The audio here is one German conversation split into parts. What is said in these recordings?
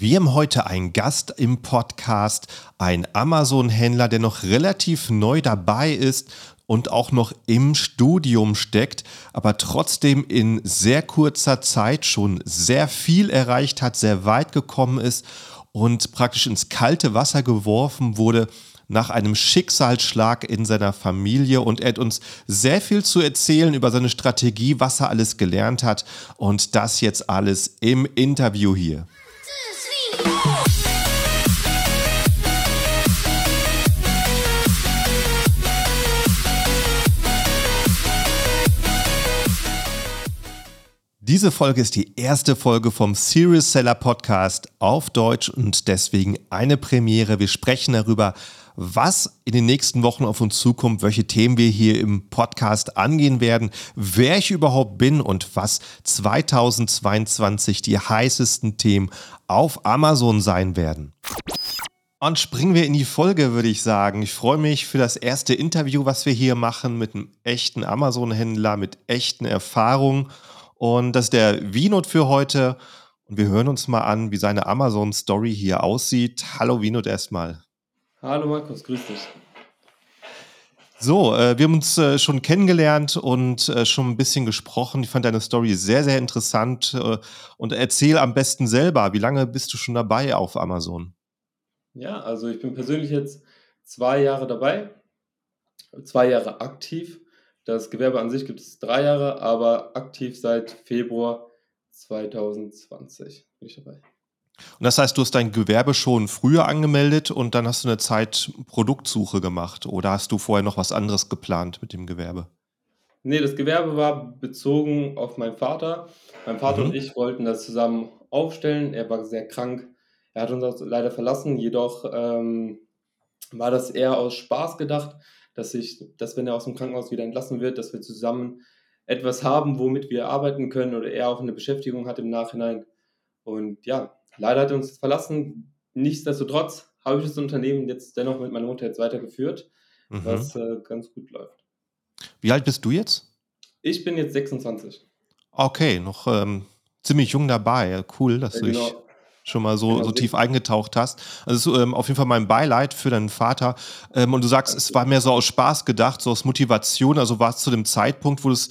Wir haben heute einen Gast im Podcast, ein Amazon-Händler, der noch relativ neu dabei ist und auch noch im Studium steckt, aber trotzdem in sehr kurzer Zeit schon sehr viel erreicht hat, sehr weit gekommen ist und praktisch ins kalte Wasser geworfen wurde nach einem Schicksalsschlag in seiner Familie und er hat uns sehr viel zu erzählen über seine Strategie, was er alles gelernt hat und das jetzt alles im Interview hier. Diese Folge ist die erste Folge vom Serious Seller Podcast auf Deutsch und deswegen eine Premiere. Wir sprechen darüber, was in den nächsten Wochen auf uns zukommt, welche Themen wir hier im Podcast angehen werden, wer ich überhaupt bin und was 2022 die heißesten Themen auf Amazon sein werden. Und springen wir in die Folge, würde ich sagen. Ich freue mich für das erste Interview, was wir hier machen mit einem echten Amazon-Händler, mit echten Erfahrungen. Und das ist der Vinod für heute. Und wir hören uns mal an, wie seine Amazon-Story hier aussieht. Hallo Vinod erstmal. Hallo Markus, grüß dich. So, äh, wir haben uns äh, schon kennengelernt und äh, schon ein bisschen gesprochen. Ich fand deine Story sehr, sehr interessant. Äh, und erzähl am besten selber, wie lange bist du schon dabei auf Amazon? Ja, also ich bin persönlich jetzt zwei Jahre dabei, zwei Jahre aktiv. Das Gewerbe an sich gibt es drei Jahre, aber aktiv seit Februar 2020 bin ich dabei. Und das heißt, du hast dein Gewerbe schon früher angemeldet und dann hast du eine Zeit Produktsuche gemacht oder hast du vorher noch was anderes geplant mit dem Gewerbe? Nee, das Gewerbe war bezogen auf meinen Vater. Mein Vater mhm. und ich wollten das zusammen aufstellen. Er war sehr krank. Er hat uns leider verlassen. Jedoch ähm, war das eher aus Spaß gedacht dass ich, dass wenn er aus dem Krankenhaus wieder entlassen wird, dass wir zusammen etwas haben, womit wir arbeiten können oder er auch eine Beschäftigung hat im Nachhinein. Und ja, leider hat er uns verlassen. Nichtsdestotrotz habe ich das Unternehmen jetzt dennoch mit meiner Mutter jetzt weitergeführt, mhm. was äh, ganz gut läuft. Wie alt bist du jetzt? Ich bin jetzt 26. Okay, noch ähm, ziemlich jung dabei. Cool, dass ja, genau. du dich schon mal so, genau, so tief eingetaucht hast. Also ähm, auf jeden Fall mein Beileid für deinen Vater. Ähm, und du sagst, es war mehr so aus Spaß gedacht, so aus Motivation. Also war es zu dem Zeitpunkt, wo du es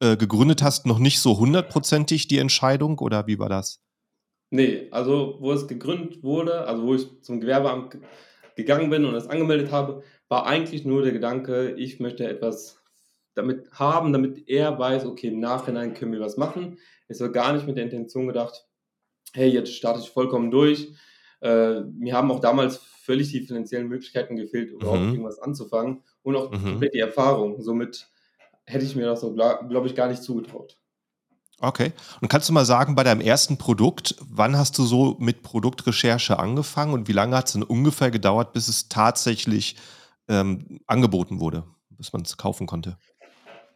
äh, gegründet hast, noch nicht so hundertprozentig die Entscheidung oder wie war das? Nee, also wo es gegründet wurde, also wo ich zum Gewerbeamt gegangen bin und es angemeldet habe, war eigentlich nur der Gedanke, ich möchte etwas damit haben, damit er weiß, okay, im Nachhinein können wir was machen. Es war gar nicht mit der Intention gedacht, hey, jetzt starte ich vollkommen durch. Äh, mir haben auch damals völlig die finanziellen Möglichkeiten gefehlt, überhaupt mhm. irgendwas anzufangen und auch mhm. komplett die Erfahrung. Somit hätte ich mir das so, glaube ich, gar nicht zugetraut. Okay. Und kannst du mal sagen, bei deinem ersten Produkt, wann hast du so mit Produktrecherche angefangen und wie lange hat es denn ungefähr gedauert, bis es tatsächlich ähm, angeboten wurde, bis man es kaufen konnte?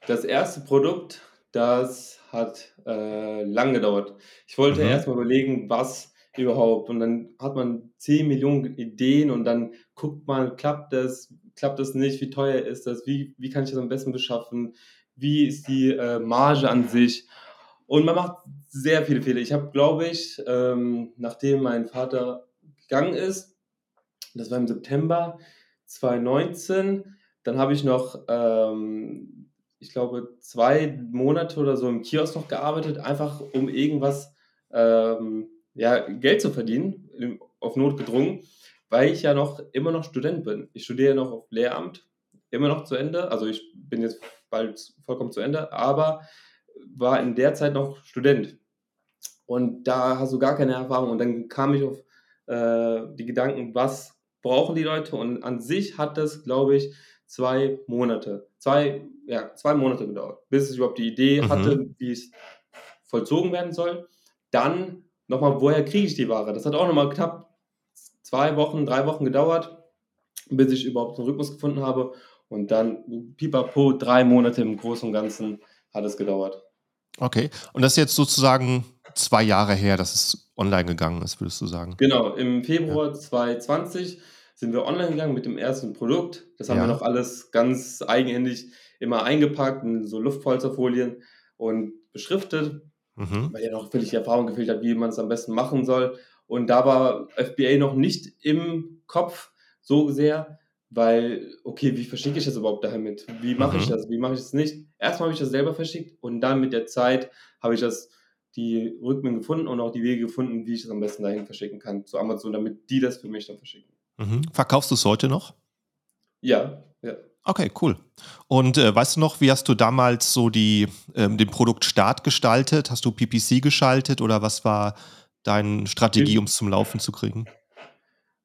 Das erste Produkt, das hat äh, lang gedauert. Ich wollte mhm. erstmal überlegen, was überhaupt. Und dann hat man 10 Millionen Ideen und dann guckt man, klappt das, klappt das nicht, wie teuer ist das, wie, wie kann ich das am besten beschaffen, wie ist die äh, Marge an sich. Und man macht sehr viele Fehler. Ich habe, glaube ich, ähm, nachdem mein Vater gegangen ist, das war im September 2019, dann habe ich noch ähm, ich glaube, zwei Monate oder so im Kiosk noch gearbeitet, einfach um irgendwas, ähm, ja, Geld zu verdienen, auf Not gedrungen, weil ich ja noch immer noch Student bin. Ich studiere noch auf Lehramt, immer noch zu Ende. Also ich bin jetzt bald vollkommen zu Ende, aber war in der Zeit noch Student. Und da hast du gar keine Erfahrung. Und dann kam ich auf äh, die Gedanken, was brauchen die Leute? Und an sich hat das, glaube ich, zwei Monate, zwei, ja, zwei Monate gedauert, bis ich überhaupt die Idee mhm. hatte, wie es vollzogen werden soll. Dann nochmal, woher kriege ich die Ware? Das hat auch nochmal knapp zwei Wochen, drei Wochen gedauert, bis ich überhaupt einen Rhythmus gefunden habe. Und dann, pipapo, drei Monate im Großen und Ganzen hat es gedauert. Okay, und das ist jetzt sozusagen zwei Jahre her, dass es online gegangen ist, würdest du sagen? Genau, im Februar ja. 2020 sind wir online gegangen mit dem ersten Produkt. Das haben ja. wir noch alles ganz eigenhändig immer eingepackt in so Luftpolsterfolien und beschriftet, mhm. weil ja noch völlig die Erfahrung gefehlt hat, wie man es am besten machen soll. Und da war FBA noch nicht im Kopf so sehr, weil, okay, wie verschicke ich das überhaupt damit? Wie mache ich Mhm. das? Wie mache ich das nicht? Erstmal habe ich das selber verschickt und dann mit der Zeit habe ich das die Rhythmen gefunden und auch die Wege gefunden, wie ich das am besten dahin verschicken kann zu Amazon, damit die das für mich dann verschicken. Mhm. Verkaufst du es heute noch? Ja, ja. Okay, cool. Und äh, weißt du noch, wie hast du damals so die, ähm, den Produktstart gestaltet? Hast du PPC geschaltet oder was war deine Strategie, um es zum Laufen zu kriegen?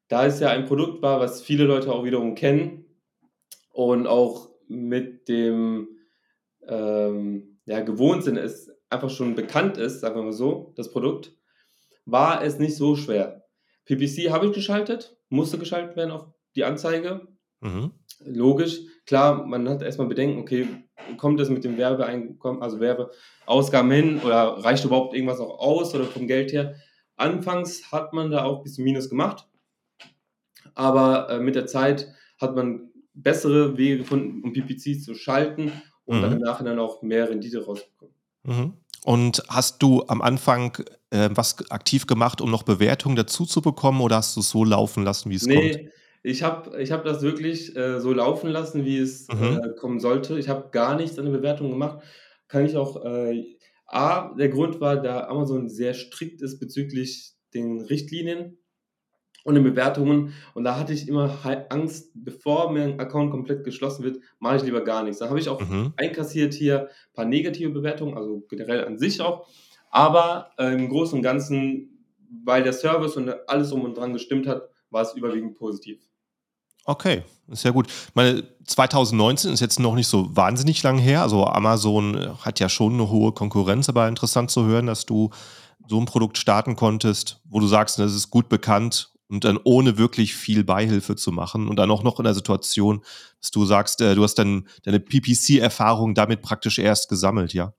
Da es ja ein Produkt war, was viele Leute auch wiederum kennen und auch mit dem ähm, ja, gewohnt sind, es einfach schon bekannt ist, sagen wir mal so, das Produkt, war es nicht so schwer. PPC habe ich geschaltet, musste geschaltet werden auf die Anzeige. Mhm. Logisch, klar, man hat erstmal Bedenken, okay, kommt das mit dem Werbeeinkommen, also Werbeausgaben hin oder reicht überhaupt irgendwas auch aus oder vom Geld her? Anfangs hat man da auch ein bisschen Minus gemacht, aber äh, mit der Zeit hat man bessere Wege gefunden, um PPC zu schalten und dann im Mhm. Nachhinein auch mehr Rendite rausbekommen. Mhm. Und hast du am Anfang äh, was aktiv gemacht, um noch Bewertungen dazu zu bekommen oder hast du es so laufen lassen, wie es kommt? Ne, ich habe ich habe das wirklich, äh, so laufen lassen, wie es, Mhm. äh, kommen sollte. Ich habe gar nichts an der Bewertung gemacht. Kann ich auch, äh A, der Grund war, da Amazon sehr strikt ist bezüglich den Richtlinien und den Bewertungen und da hatte ich immer hal Angst, bevor mein Account komplett geschlossen wird, mache ich lieber gar nichts. Da habe ich auch Mhm. einkassiert hier paar negative Bewertungen, also generell an sich auch, aber, äh, im Großen und Ganzen, weil der Service und alles drum und dran gestimmt hat, war es überwiegend positiv. Okay, ist ja gut. Ich meine, 2019 ist jetzt noch nicht so wahnsinnig lang her. Also Amazon hat ja schon eine hohe Konkurrenz, aber interessant zu hören, dass du so ein Produkt starten konntest, wo du sagst, das ist gut bekannt und dann ohne wirklich viel Beihilfe zu machen und dann auch noch in der Situation, dass du sagst, äh, du hast dann deine PPC-Erfahrung damit praktisch erst gesammelt, ja?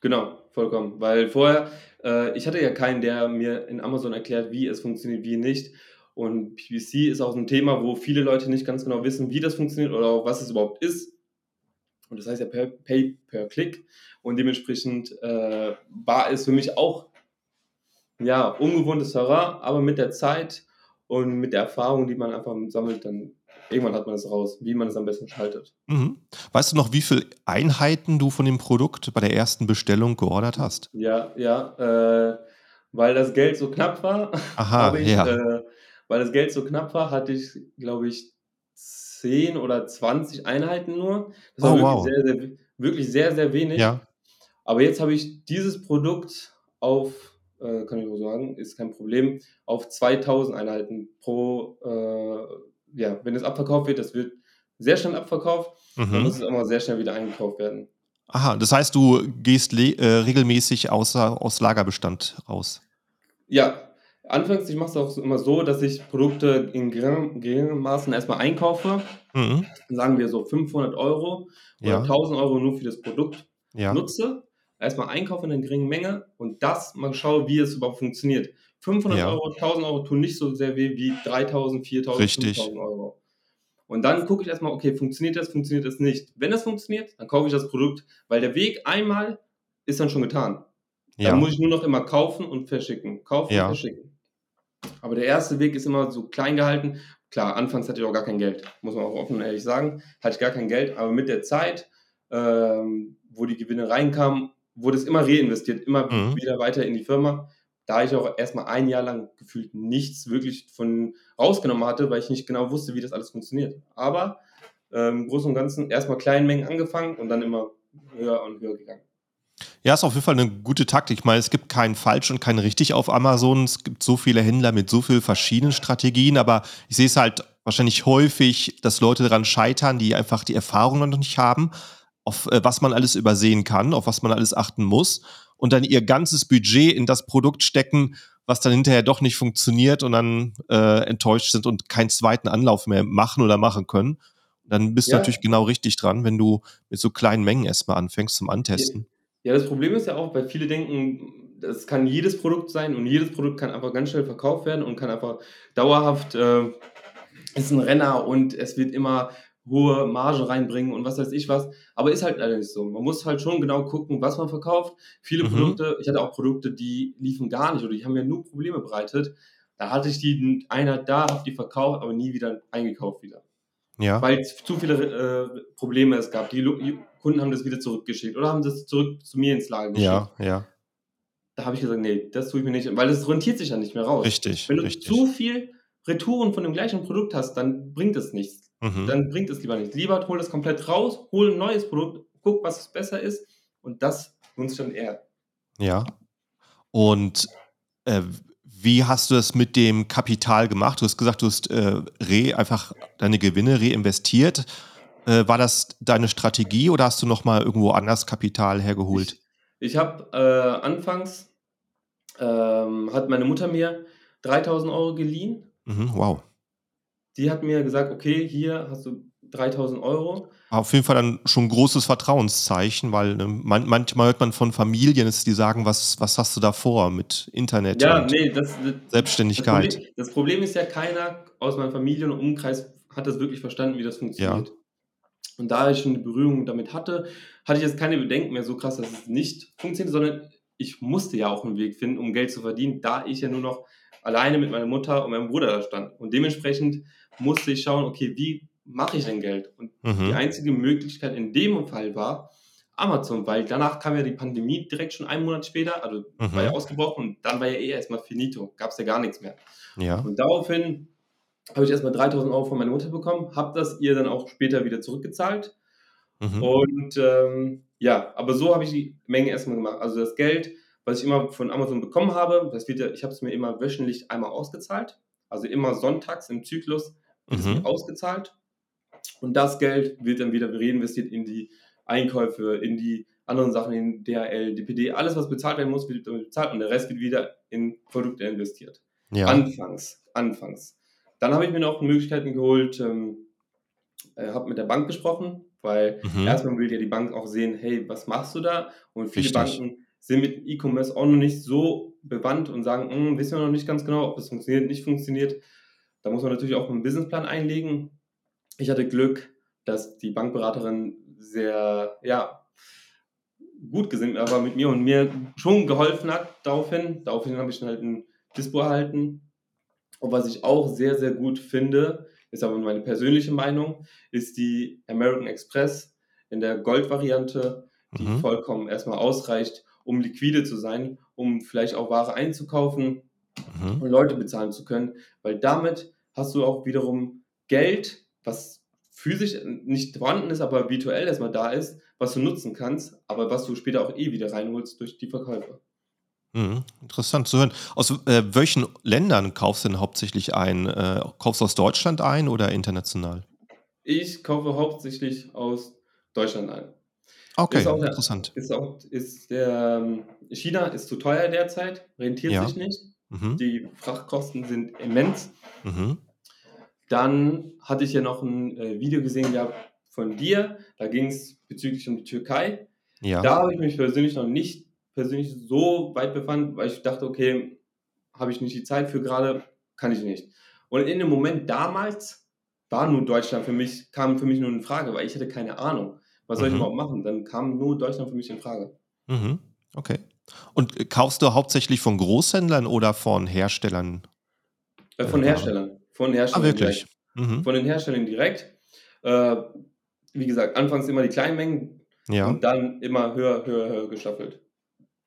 Genau, vollkommen. Weil vorher, äh, ich hatte ja keinen, der mir in Amazon erklärt, wie es funktioniert, wie nicht. Und PPC ist auch ein Thema, wo viele Leute nicht ganz genau wissen, wie das funktioniert oder auch was es überhaupt ist. Und das heißt ja per, Pay per Klick. Und dementsprechend äh, war es für mich auch ja, ungewohntes Terrain, aber mit der Zeit und mit der Erfahrung, die man einfach sammelt, dann irgendwann hat man es raus, wie man es am besten schaltet. Mhm. Weißt du noch, wie viele Einheiten du von dem Produkt bei der ersten Bestellung geordert hast? Ja, ja, äh, weil das Geld so knapp war, Aha, ich, ja. äh, weil das Geld so knapp war, hatte ich, glaube ich, 10 oder 20 Einheiten nur. Das war Oh, wirklich wow. sehr, sehr, we- wirklich sehr, sehr wenig. Ja. Aber jetzt habe ich dieses Produkt auf, äh, kann ich auch sagen, ist kein Problem, auf 2000 Einheiten pro, äh, ja, wenn es abverkauft wird, das wird sehr schnell abverkauft, dann Mhm. muss es immer sehr schnell wieder eingekauft werden. Aha, das heißt, du gehst äh, regelmäßig außer aus Lagerbestand raus? Ja, anfangs, ich mache es auch immer so, dass ich Produkte in geringem geringem Maßen erstmal einkaufe, Mhm. sagen wir so 500 Euro oder Ja, 1.000 Euro nur für das Produkt ja, nutze, erstmal einkaufe in einer geringen Menge und das mal schaue, wie es überhaupt funktioniert. 500 ja, Euro, 1.000 Euro tun nicht so sehr weh wie 3.000, 4.000, richtig. 5.000 Euro. Und dann gucke ich erstmal, okay, funktioniert das, funktioniert das nicht. Wenn das funktioniert, dann kaufe ich das Produkt, weil der Weg einmal ist dann schon getan. Dann Ja, muss ich nur noch immer kaufen und verschicken. Kaufen und ja, verschicken. Aber der erste Weg ist immer so klein gehalten. Klar, anfangs hatte ich auch gar kein Geld, muss man auch offen und ehrlich sagen. Hatte ich gar kein Geld, aber mit der Zeit, ähm, wo die Gewinne reinkamen, wurde es immer reinvestiert, immer mhm. wieder weiter in die Firma. Da ich auch erstmal ein Jahr lang gefühlt nichts wirklich von rausgenommen hatte, weil ich nicht genau wusste, wie das alles funktioniert. Aber ähm, im Großen und Ganzen erstmal kleinen Mengen angefangen und dann immer höher und höher gegangen. Ja, ist auf jeden Fall eine gute Taktik. Ich meine, es gibt kein falsch und kein richtig auf Amazon. Es gibt so viele Händler mit so vielen verschiedenen Strategien, aber ich sehe es halt wahrscheinlich häufig, dass Leute daran scheitern, die einfach die Erfahrung noch nicht haben, auf äh, was man alles übersehen kann, auf was man alles achten muss und dann ihr ganzes Budget in das Produkt stecken, was dann hinterher doch nicht funktioniert und dann äh, enttäuscht sind und keinen zweiten Anlauf mehr machen oder machen können. Dann bist du Ja, natürlich genau richtig dran, wenn du mit so kleinen Mengen erstmal anfängst zum Antesten. ja, das Problem ist ja auch, weil viele denken, das kann jedes Produkt sein und jedes Produkt kann einfach ganz schnell verkauft werden und kann einfach dauerhaft, äh, ist ein Renner und es wird immer hohe Margen reinbringen und was weiß ich was. Aber ist halt leider nicht so. Man muss halt schon genau gucken, was man verkauft. Viele Mhm. Produkte, ich hatte auch Produkte, die liefen gar nicht oder die haben mir nur Probleme bereitet. Da hatte ich die in einer da, habe die verkauft, aber nie wieder eingekauft wieder. Ja. Weil es zu viele äh, Probleme es gab. Die die Kunden haben das wieder zurückgeschickt oder haben das zurück zu mir ins Lager geschickt. Ja, ja. Da habe ich gesagt, nee, das tue ich mir nicht, weil es rentiert sich ja nicht mehr raus. Richtig, Wenn du richtig. zu viel Retouren von dem gleichen Produkt hast, dann bringt es nichts. Mhm. Dann bringt es lieber nichts. Lieber hol das komplett raus, hol ein neues Produkt, guck, was besser ist und das sich dann eher. Ja. Und äh, wie hast du es mit dem Kapital gemacht? Du hast gesagt, du hast äh, re einfach deine Gewinne reinvestiert. Äh, war das deine Strategie oder hast du noch mal irgendwo anders Kapital hergeholt? Ich, ich habe äh, anfangs, ähm, hat meine Mutter mir 3000 Euro geliehen. Mhm, wow. Die hat mir gesagt, okay, hier hast du 3000 Euro. Auf jeden Fall dann schon ein großes Vertrauenszeichen, weil ne, man, manchmal hört man von Familien, die sagen, was, was hast du da vor mit Internet Ja, und nee, das, das, das, Selbstständigkeit? Problem, das Problem ist ja, keiner aus meinem Familien- und Umkreis hat das wirklich verstanden, wie das funktioniert. Und da ich schon eine Berührung damit hatte, hatte ich jetzt keine Bedenken mehr so krass, dass es nicht funktioniert, sondern ich musste ja auch einen Weg finden, um Geld zu verdienen, da ich ja nur noch alleine mit meiner Mutter und meinem Bruder da stand. Und dementsprechend musste ich schauen, okay, wie mache ich denn Geld? Und die Mhm. einzige Möglichkeit in dem Fall war Amazon, weil danach kam ja die Pandemie direkt schon einen Monat später, also war ja Mhm. ausgebrochen und dann war ja eh erstmal finito, gab es ja gar nichts mehr. Ja. Und daraufhin habe ich erstmal 3000 Euro von meiner Mutter bekommen, habe das ihr dann auch später wieder zurückgezahlt. Mhm. Und ähm, ja, aber so habe ich die Menge erstmal gemacht. Also das Geld, was ich immer von Amazon bekommen habe, das wird ja, ich habe es mir immer wöchentlich einmal ausgezahlt. Also immer sonntags im Zyklus Mhm. ausgezahlt. Und das Geld wird dann wieder reinvestiert in die Einkäufe, in die anderen Sachen, in DHL, DPD, alles, was bezahlt werden muss, wird damit bezahlt und der Rest wird wieder in Produkte investiert. Ja. Anfangs, anfangs. Dann habe ich mir noch Möglichkeiten geholt, ähm, äh, habe mit der Bank gesprochen, weil Mhm. erstmal will ja die Bank auch sehen, hey, was machst du da? Und viele Richtig. Banken sind mit E-Commerce auch noch nicht so bewandt und sagen, "Hm, wissen wir noch nicht ganz genau, ob es funktioniert, nicht funktioniert. Da muss man natürlich auch einen Businessplan einlegen. Ich hatte Glück, dass die Bankberaterin sehr, ja, gut gesinnt war mit mir und mir schon geholfen hat daraufhin. Daraufhin habe ich dann halt ein Dispo erhalten. Und was ich auch sehr, sehr gut finde, ist aber meine persönliche Meinung, ist die American Express in der Gold-Variante, die Mhm. vollkommen erstmal ausreicht, um liquide zu sein, um vielleicht auch Ware einzukaufen Mhm. und Leute bezahlen zu können, weil damit hast du auch wiederum Geld, was physisch nicht vorhanden ist, aber virtuell erstmal da ist, was du nutzen kannst, aber was du später auch eh wieder reinholst durch die Verkäufe. Mhm. Interessant zu hören. Aus äh, welchen Ländern kaufst du denn hauptsächlich ein? Äh, kaufst du aus Deutschland ein oder international? Ich kaufe hauptsächlich aus Deutschland ein. Okay, Ist auch interessant. ist auch, ist der, ähm, China ist zu teuer derzeit, rentiert Ja. sich nicht. Mhm. Die Frachtkosten sind immens. Mhm. Dann hatte ich ja noch ein äh, Video gesehen gehabt von dir, da ging es bezüglich um die Türkei. Ja. Da habe ich mich persönlich noch nicht persönlich so weit befand, weil ich dachte, okay, habe ich nicht die Zeit für gerade, kann ich nicht. Und in dem Moment damals war nur Deutschland für mich, kam für mich nur in Frage, weil ich hatte keine Ahnung. Was soll ich Mhm. überhaupt machen? Dann kam nur Deutschland für mich in Frage. Mhm. Okay. Und äh, kaufst du hauptsächlich von Großhändlern oder von Herstellern? Äh, von Äh, Ware? Herstellern. Von Ah, Herstellern wirklich? direkt. Mhm. Von den Herstellern direkt. Äh, wie gesagt, anfangs immer die kleinen Mengen Ja. und dann immer höher, höher, höher gestaffelt.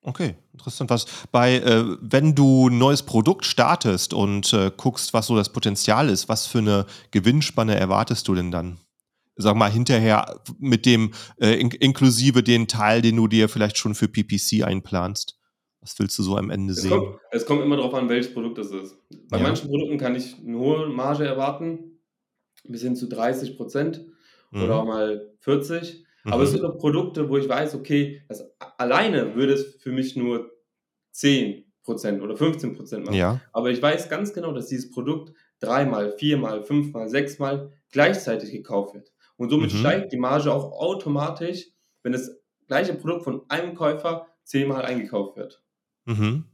Okay, interessant. Was bei, äh, wenn du ein neues Produkt startest und äh, guckst, was so das Potenzial ist, was für eine Gewinnspanne erwartest du denn dann? Sag mal hinterher mit dem äh, in, inklusive den Teil, den du dir vielleicht schon für PPC einplanst. Was willst du so am Ende Es sehen? kommt, es kommt immer darauf an, welches Produkt es ist. Bei Ja. manchen Produkten kann ich eine hohe Marge erwarten, bis hin zu 30 Prozent oder auch Mhm. mal 40. Aber es Mhm. sind auch Produkte, wo ich weiß, okay, das alleine würde es für mich nur 10 Prozent oder 15 Prozent machen. Ja. Aber ich weiß ganz genau, dass dieses Produkt dreimal, viermal, fünfmal, sechsmal gleichzeitig gekauft wird. Und somit Mhm. steigt die Marge auch automatisch, wenn das gleiche Produkt von einem Käufer zehnmal eingekauft wird. Mhm.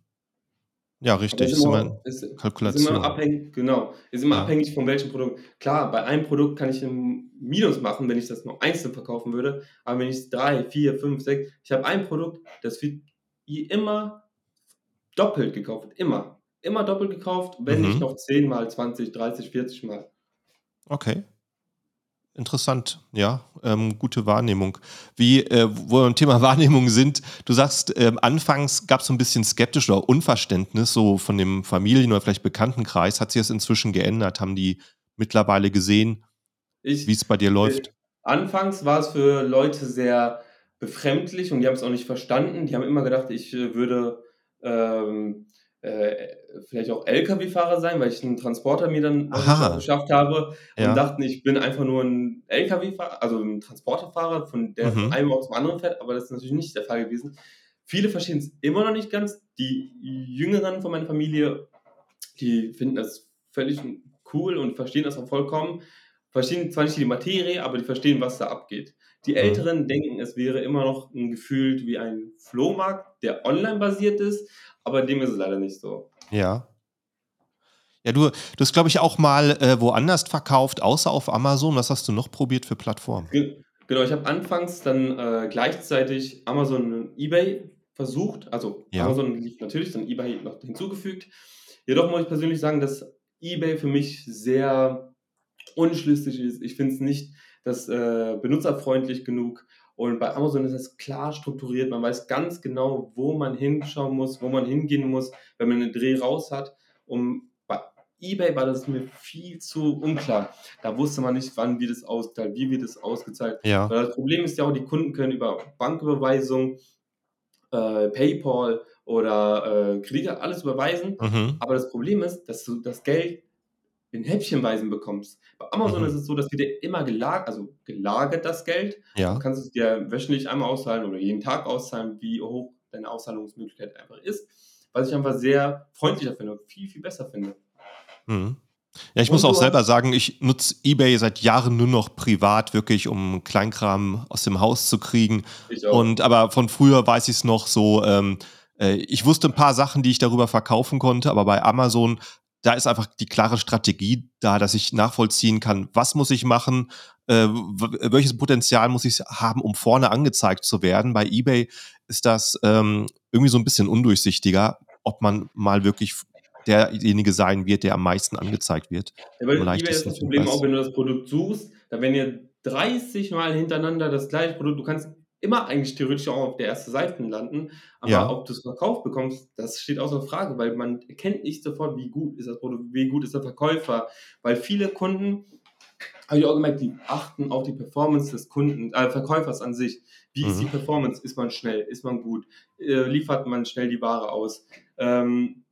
Ja, richtig, ist ist immer immer 'n ist ist immer Kalkulation. abhängig genau, ist immer Ja. abhängig von welchem Produkt. Klar, bei einem Produkt kann ich 'n Minus machen, wenn ich das nur einzeln verkaufen würde, aber wenn ich's 3, 4, 5, 6 ich habe ein Produkt, das wird immer doppelt gekauft, immer. Immer doppelt gekauft, wenn nicht Mhm. noch 10 mal, 20, 30, 40 Mal. Okay. Interessant, ja, ähm, gute Wahrnehmung. Wie, äh, wo wir beim Thema Wahrnehmung sind, du sagst, ähm, anfangs gab's so 'n bisschen skeptisch oder Unverständnis so von dem Familien oder vielleicht Bekanntenkreis. Hat sich das inzwischen geändert? Haben die mittlerweile gesehen, Ich wie's bei dir äh, läuft? anfangs war es für Leute sehr befremdlich und die haben's auch nicht verstanden. Die haben immer gedacht, ich, äh, würde, ähm, äh, vielleicht auch Lkw-Fahrer sein, weil ich 'n Transporter mir dann, gescha Aha. beschafft habe und Ja. dachten, ich bin einfach nur 'n Lkw-Fahrer also 'n Transporterfahrer, von der von Mhm. einem Ort zum anderen fährt, aber das ist natürlich nicht der Fall gewesen. Viele verstehen's immer noch nicht ganz. Die Jüngeren von meiner Familie, die finden das völlig cool und verstehen das auch vollkommen. Verstehen zwar nicht die Materie, aber die verstehen, was da abgeht. Die Mhm. Älteren denken, es wäre immer noch 'n gefühlt wie ein Flohmarkt, der online basiert ist, aber dem ist es leider nicht so. Ja. Ja, du du hast, glaube ich, auch mal, äh, woanders verkauft, außer auf Amazon. Was hast du noch probiert für Plattformen? Ge genau, ich habe anfangs dann, äh, gleichzeitig Amazon und eBay versucht. Also, Ja. Amazon lief natürlich, dann eBay noch hinzugefügt. Jedoch muss ich persönlich sagen, dass eBay für mich sehr unschlüssig ist. Ich finde es nicht, das, äh, benutzerfreundlich genug und bei Amazon ist es klar strukturiert. Man weiß ganz genau, wo man hinschauen muss, wo man hingehen muss, wenn man 'nen Dreh raus hat. Und bei eBay war das mir viel zu unklar. Da wusste man nicht, wann wird es ausgezahlt, wie wird es ausgezahlt. Ja. Das Problem ist ja auch, die Kunden können über Banküberweisung, äh, PayPal oder, äh, Kredite alles überweisen, Mhm. aber das Problem ist, dass du das Geld in Häppchenweisen bekommst. Bei Amazon ist Mhm. es so, das wird dir immer gelag also gelagert, das Geld. Du Ja. kannst es dir wöchentlich einmal auszahlen oder jeden Tag auszahlen, wie hoch deine Auszahlungsmöglichkeit einfach ist, was ich einfach sehr freundlicher finde und viel, viel besser finde. Mhm. Ja, ich muss Und auch du selber sagen, ich nutze eBay seit Jahren nur noch privat, wirklich, um Kleinkram aus dem Haus zu kriegen. Ich auch. Und aber von früher weiß ich's noch so, ähm, äh, ich wusste 'n paar Sachen, die ich darüber verkaufen konnte, aber bei Amazon, da ist einfach die klare Strategie da, dass ich nachvollziehen kann: Was muss ich machen? Äh, welches Potenzial muss ich haben, um vorne angezeigt zu werden? Bei eBay ist das, ähm, irgendwie so 'n bisschen undurchsichtiger, ob man mal wirklich derjenige sein wird, der am meisten angezeigt wird, Ja, bei eBay ist das Problem auch, wenn du das Produkt suchst, dann werden dir 30 Mal hintereinander das gleiche Produkt du kannst immer eigentlich theoretisch auch auf der 1. Seite landen, aber Ja. ob du's verkauft bekommst, das steht außer Frage, weil man erkennt nicht sofort, wie gut ist das Produkt, wie gut ist der Verkäufer. Weil viele Kunden habe ich auch gemerkt, die achten auf die Performance des Kunden äh, Verkäufers an sich. Wie ist die Mhm. Performance? Ist man schnell? Ist man gut? Äh, liefert man schnell die Ware aus? Ähm,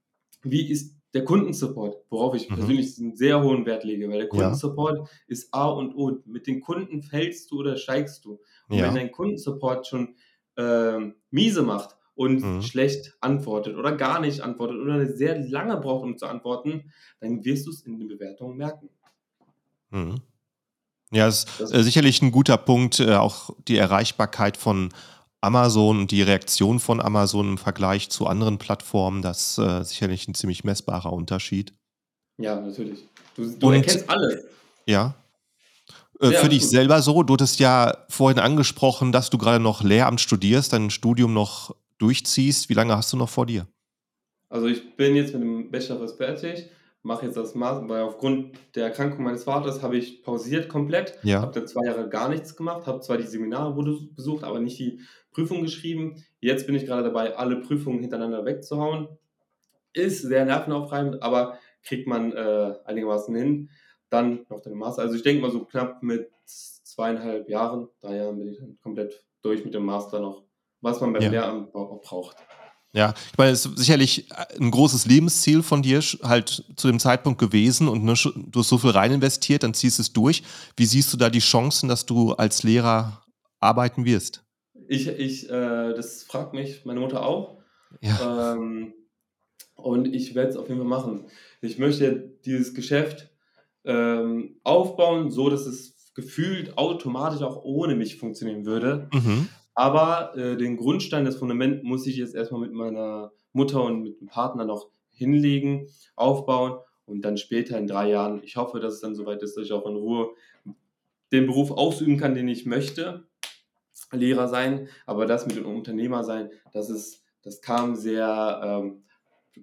wie ist der Kundensupport? Worauf ich Mhm. persönlich 'n sehr hohen Wert lege, weil der Ja. Kundensupport ist A und O. Mit den Kunden fällst du oder steigst du. Und wenn Ja. dein Kundensupport schon, ähm, miese macht und Mhm. schlecht antwortet oder gar nicht antwortet oder sehr lange braucht, um zu antworten, dann wirst du's in den Bewertungen merken. Mhm. Ja, ist, Das äh, sicherlich 'n guter Punkt, äh, auch die Erreichbarkeit von Amazon und die Reaktion von Amazon im Vergleich zu anderen Plattformen, das, äh, sicherlich 'n ziemlich messbarer Unterschied. Ja, natürlich. Du du Und erkennst alles. ja. Äh, Ja, für dich gut. selber so, du hattest ja vorhin angesprochen, dass du grade noch Lehramt studierst, dein Studium noch durchziehst. Wie lange hast du noch vor dir? Also, ich bin jetzt mit dem Bachelor fast fertig, mache jetzt das Mas weil aufgrund der Erkrankung meines Vaters habe ich pausiert komplett, Ja. habe dann 2 Jahre gar nichts gemacht, habe zwar die Seminare besucht, aber nicht die Prüfung geschrieben. Jetzt bin ich grade dabei, alle Prüfungen hintereinander wegzuhauen. Ist sehr nervenaufreibend, aber kriegt man, äh, einigermaßen hin. Dann noch den Master. Also, ich denke mal so knapp mit z 2,5 Jahren, 3 Jahren bin ich dann komplett durch mit dem Master noch, was man beim Ja. Lehramt auch auch braucht. Ja, ich meine, es ist sicherlich, äh, 'n großes Lebensziel von dir halt zu dem Zeitpunkt gewesen und ne, du hast so viel rein investiert, dann ziehst du's durch. Wie siehst du da die Chancen, dass du als Lehrer arbeiten wirst? Ich ich, äh das fragt mich meine Mutter auch. Ja. Ähm, und ich werde es auf jeden Fall machen. Ich möchte dieses Geschäft, ähm, aufbauen, so dass es gefühlt automatisch auch ohne mich funktionieren würde. Mhm. Aber, äh, den Grundstein, das Fundament muss ich jetzt erst mal mit meiner Mutter und mit dem Partner noch hinlegen, aufbauen und dann später in drei Jahren, ich hoffe, dass es dann soweit ist, dass ich auch in Ruhe den Beruf ausüben kann, den ich möchte, Lehrer sein, aber das mit dem Unternehmer sein, das ist, das kam sehr ähm,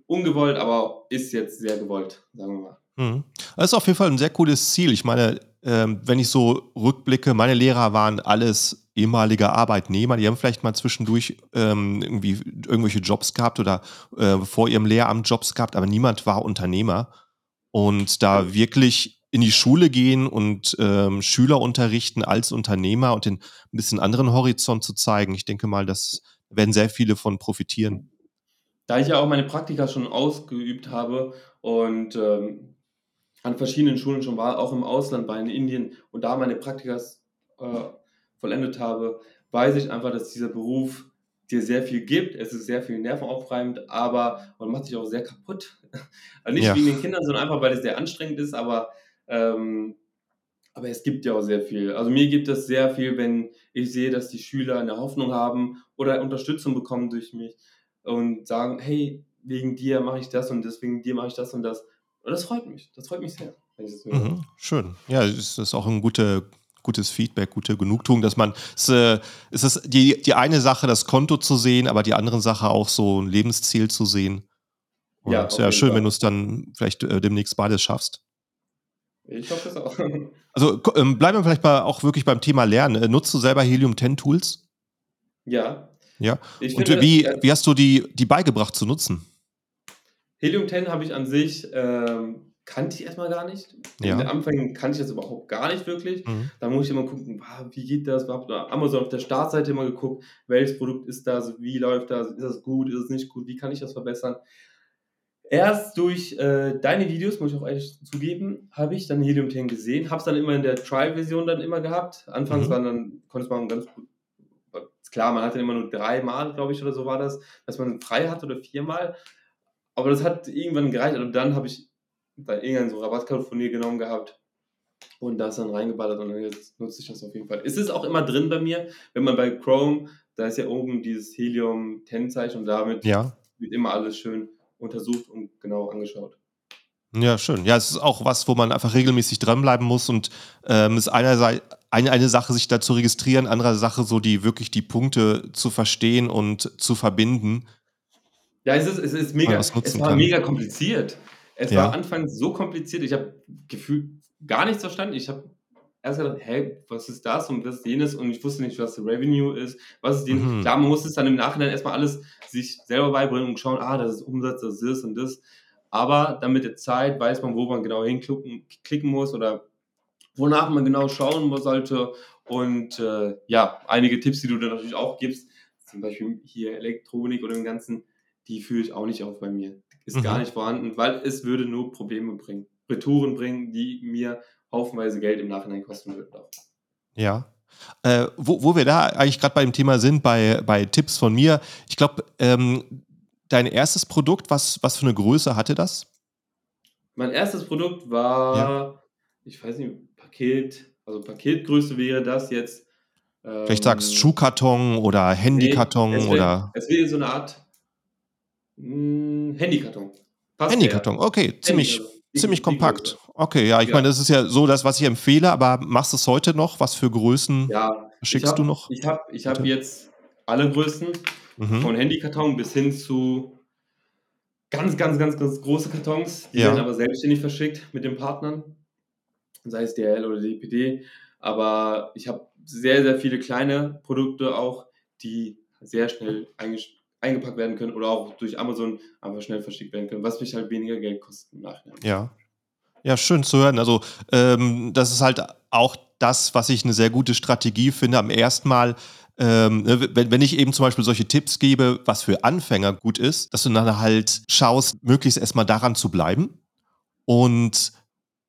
ungewollt, aber ist jetzt sehr gewollt, sagen wir mal. Mhm. Das ist auf jeden Fall ein sehr cooles Ziel. Ich meine, ähm, wenn ich so rückblicke, meine Lehrer waren alles ehemalige Arbeitnehmer, die haben vielleicht mal zwischendurch ähm, irgendwie irgendwelche Jobs gehabt oder äh, vor ihrem Lehramt Jobs gehabt, aber niemand war Unternehmer. Und da wirklich in die Schule gehen und ähm, Schüler unterrichten als Unternehmer und den ein bisschen anderen Horizont zu zeigen, ich denke mal, das werden sehr viele von profitieren. Da ich ja auch meine Praktika schon ausgeübt habe und ähm, an verschiedenen Schulen schon war, auch im Ausland war, in Indien und da meine Praktikas äh, vollendet habe, weiß ich einfach, dass dieser Beruf dir sehr viel gibt. Es ist sehr viel nervenaufreibend, aber man macht sich auch sehr kaputt. also nicht ja. wegen den Kindern, sondern einfach, weil es sehr anstrengend ist, aber, ähm, aber es gibt ja auch sehr viel. Also mir gibt es sehr viel, wenn ich sehe, dass die Schüler eine Hoffnung haben oder Unterstützung bekommen durch mich und sagen, hey, wegen dir mache ich das und deswegen dir mache ich das und das. Und das freut mich. Das freut mich sehr. Mhm, schön. Ja, es ist auch ein guter, gutes Feedback, gute Genugtuung, dass man, es, äh, es ist die, die eine Sache, das Konto zu sehen, aber die andere Sache auch so ein Lebensziel zu sehen. Und ja, ja schön, Fall. wenn du es dann vielleicht äh, demnächst beides schaffst. Ich hoffe es auch. Also ähm, bleiben wir vielleicht mal auch wirklich beim Thema Lernen. Äh, nutzt du selber Helium 10 Tools? Ja. Ja. Ich Und finde, wie, wie hast du die, die beigebracht zu nutzen? Helium 10 habe ich an sich, ähm, kannte ich erstmal gar nicht. Ja. In den Anfängen kannte ich das überhaupt gar nicht wirklich. Mhm. Da muss ich immer gucken, wie geht das? Habe Amazon auf der Startseite immer geguckt, welches Produkt ist das, wie läuft das, ist das gut, ist es nicht gut, wie kann ich das verbessern? Erst durch äh, deine Videos, muss ich auch ehrlich zugeben, habe ich dann Helium 10 gesehen, habe es dann immer in der Trial-Version dann immer gehabt. Anfangs mhm. waren dann, konnte man ganz gut, klar, man hatte immer nur dreimal, glaube ich, oder so war das, dass man frei hat oder viermal. Aber das hat irgendwann gereicht. Und dann habe ich da irgendeinen so Rabattcode von dir genommen gehabt und das dann reingeballert und jetzt nutze ich das auf jeden Fall. Es ist auch immer drin bei mir, wenn man bei Chrome, da ist ja oben dieses Helium-10-Zeichen und damit ja. wird immer alles schön untersucht und genau angeschaut. Ja, schön. Ja, es ist auch was, wo man einfach regelmäßig dranbleiben muss und ähm, ist einerseits eine, eine Sache, sich da zu registrieren, andere Sache, so die wirklich die Punkte zu verstehen und zu verbinden. Ja, es ist, es ist mega, es war kann. mega kompliziert. Es ja. war anfangs so kompliziert, ich habe gefühlt gar nichts verstanden. Ich habe erst gedacht, hä, was ist das und was ist jenes und ich wusste nicht, was Revenue ist, was ist den. Mhm. Klar, man muss es dann im Nachhinein erstmal alles sich selber beibringen und schauen, ah, das ist Umsatz, das ist das und das. Aber dann mit der Zeit weiß man, wo man genau hinklicken klicken muss oder wonach man genau schauen sollte. Und äh, ja, einige Tipps, die du dann natürlich auch gibst, zum Beispiel hier Elektronik oder dem Ganzen, die führe ich auch nicht auf bei mir ist mhm. gar nicht vorhanden, weil es würde nur Probleme bringen. Retouren bringen, die mir haufenweise Geld im Nachhinein kosten würden. Ja. Äh, wo, wo wir da eigentlich gerade bei dem Thema sind, bei, bei Tipps von mir, ich glaube, ähm, dein erstes Produkt, was, was für eine Größe hatte das? Mein erstes Produkt war, ja. ich weiß nicht, Paket, also Paketgröße wäre das jetzt. Ähm, Vielleicht sagst du Schuhkarton oder Handykarton nee, es wär, oder. Es wäre so eine Art hm, Handykarton. Passt Handykarton, okay, ziemlich, Handy, ziemlich kompakt. Okay, ja, ich ja. meine, das ist ja so das, was ich empfehle, aber machst du es heute noch? Was für Größen ja, schickst hab, du noch? Ich habe ich hab jetzt alle Größen, mhm. von Handykarton bis hin zu ganz, ganz, ganz, ganz große Kartons. Die ja. werden aber selbstständig verschickt mit den Partnern, sei es DHL oder DPD. Aber ich habe sehr, sehr viele kleine Produkte auch, die sehr schnell eingestellt eingepackt werden können oder auch durch Amazon einfach schnell verschickt werden können, was mich halt weniger Geld kostet im Nachhinein. Ja. Ja, schön zu hören. Also, ähm, das ist halt auch das, was ich eine sehr gute Strategie finde. Am ersten Mal, ähm, ne, wenn, wenn ich eben zum Beispiel solche Tipps gebe, was für Anfänger gut ist, dass du dann halt schaust, möglichst erstmal daran zu bleiben und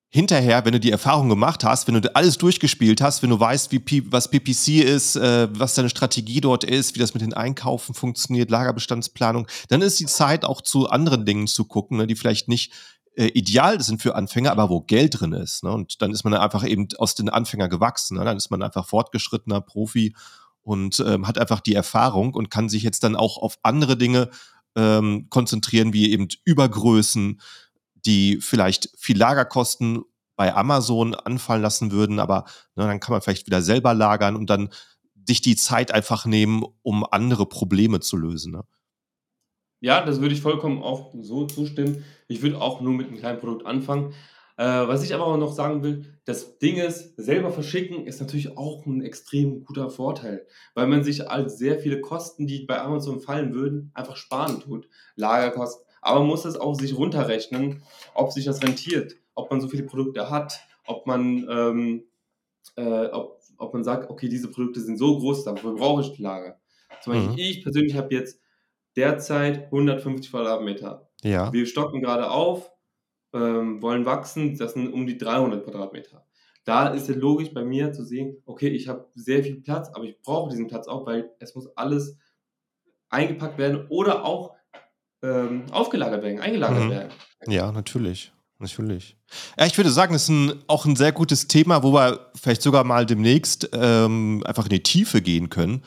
hinterher, wenn du die Erfahrung gemacht hast, wenn du alles durchgespielt hast, wenn du weißt, wie P was PPC ist, äh, was deine Strategie dort ist, wie das mit den Einkaufen funktioniert, Lagerbestandsplanung, dann ist die Zeit auch zu anderen Dingen zu gucken, ne, die vielleicht nicht äh, ideal sind für Anfänger, aber wo Geld drin ist. Ne? Und dann ist man einfach eben aus den Anfängern gewachsen. Ne? Dann ist man einfach fortgeschrittener Profi und ähm, hat einfach die Erfahrung und kann sich jetzt dann auch auf andere Dinge ähm, konzentrieren, wie eben Übergrößen, die vielleicht viel Lagerkosten bei Amazon anfallen lassen würden, aber ne, dann kann man vielleicht wieder selber lagern und dann sich die Zeit einfach nehmen, um andere Probleme zu lösen. Ne? Ja, das würde ich vollkommen auch so zustimmen. Ich würde auch nur mit einem kleinen Produkt anfangen. Äh, was ich aber auch noch sagen will, das Ding ist, selber verschicken ist natürlich auch ein extrem guter Vorteil, weil man sich als sehr viele Kosten, die bei Amazon fallen würden, einfach sparen tut. Lagerkosten. Aber man muss das auch sich runterrechnen, ob sich das rentiert, ob man so viele Produkte hat, ob man, ähm, äh, ob, ob man sagt, okay, diese Produkte sind so groß, dafür brauche ich Lager. Zum Beispiel, mhm. ich persönlich habe jetzt derzeit 150 Quadratmeter. Ja. Wir stocken gerade auf, ähm, wollen wachsen, das sind um die 300 Quadratmeter. Da ist es logisch bei mir zu sehen, okay, ich habe sehr viel Platz, aber ich brauche diesen Platz auch, weil es muss alles eingepackt werden oder auch ähm, aufgelagert werden, eingelagert mhm. werden. Ja, natürlich. Natürlich. Ja, ich würde sagen, das ist ein, auch ein sehr gutes Thema, wo wir vielleicht sogar mal demnächst ähm, einfach in die Tiefe gehen können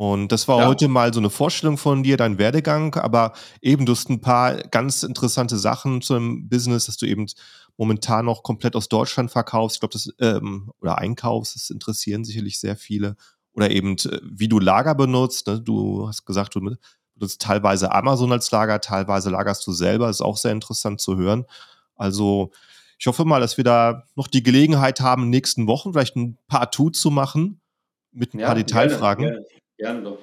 und das war ja. heute mal so eine Vorstellung von dir, dein Werdegang, aber eben du hast ein paar ganz interessante Sachen zum Business, dass du eben momentan noch komplett aus Deutschland verkaufst. Ich glaube, das ähm, oder einkaufst, das interessieren sicherlich sehr viele. Oder eben, äh, wie du Lager benutzt. Ne? Du hast gesagt, du benutzt teilweise Amazon als Lager, teilweise lagerst du selber. Das ist auch sehr interessant zu hören. Also ich hoffe mal, dass wir da noch die Gelegenheit haben, in den nächsten Wochen vielleicht ein paar Tuts zu machen mit ein ja, paar Detailfragen. Gerne, gerne. Gerne doch.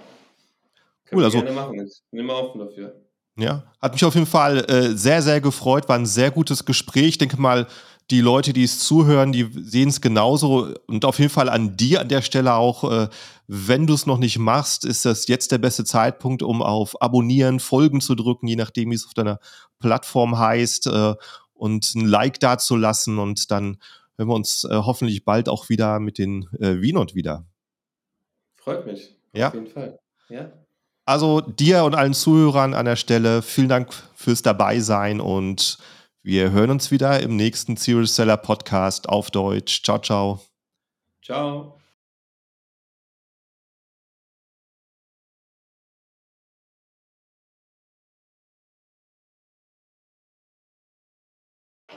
Können cool, also. Gerne machen. Ich bin immer offen dafür. Ja, hat mich auf jeden Fall äh, sehr, sehr gefreut. War ein sehr gutes Gespräch. Ich denke mal, die Leute, die es zuhören, die sehen es genauso. Und auf jeden Fall an dir an der Stelle auch, äh, wenn du es noch nicht machst, ist das jetzt der beste Zeitpunkt, um auf Abonnieren, Folgen zu drücken, je nachdem, wie es auf deiner Plattform heißt, äh, und ein Like dazulassen. Und dann hören wir uns äh, hoffentlich bald auch wieder mit den äh, Wienot wieder. Freut mich. Ja. Auf jeden Fall. Ja. Also dir und allen Zuhörern an der Stelle vielen Dank fürs Dabeisein und wir hören uns wieder im nächsten Serious Seller Podcast auf Deutsch. Ciao, ciao. Ciao.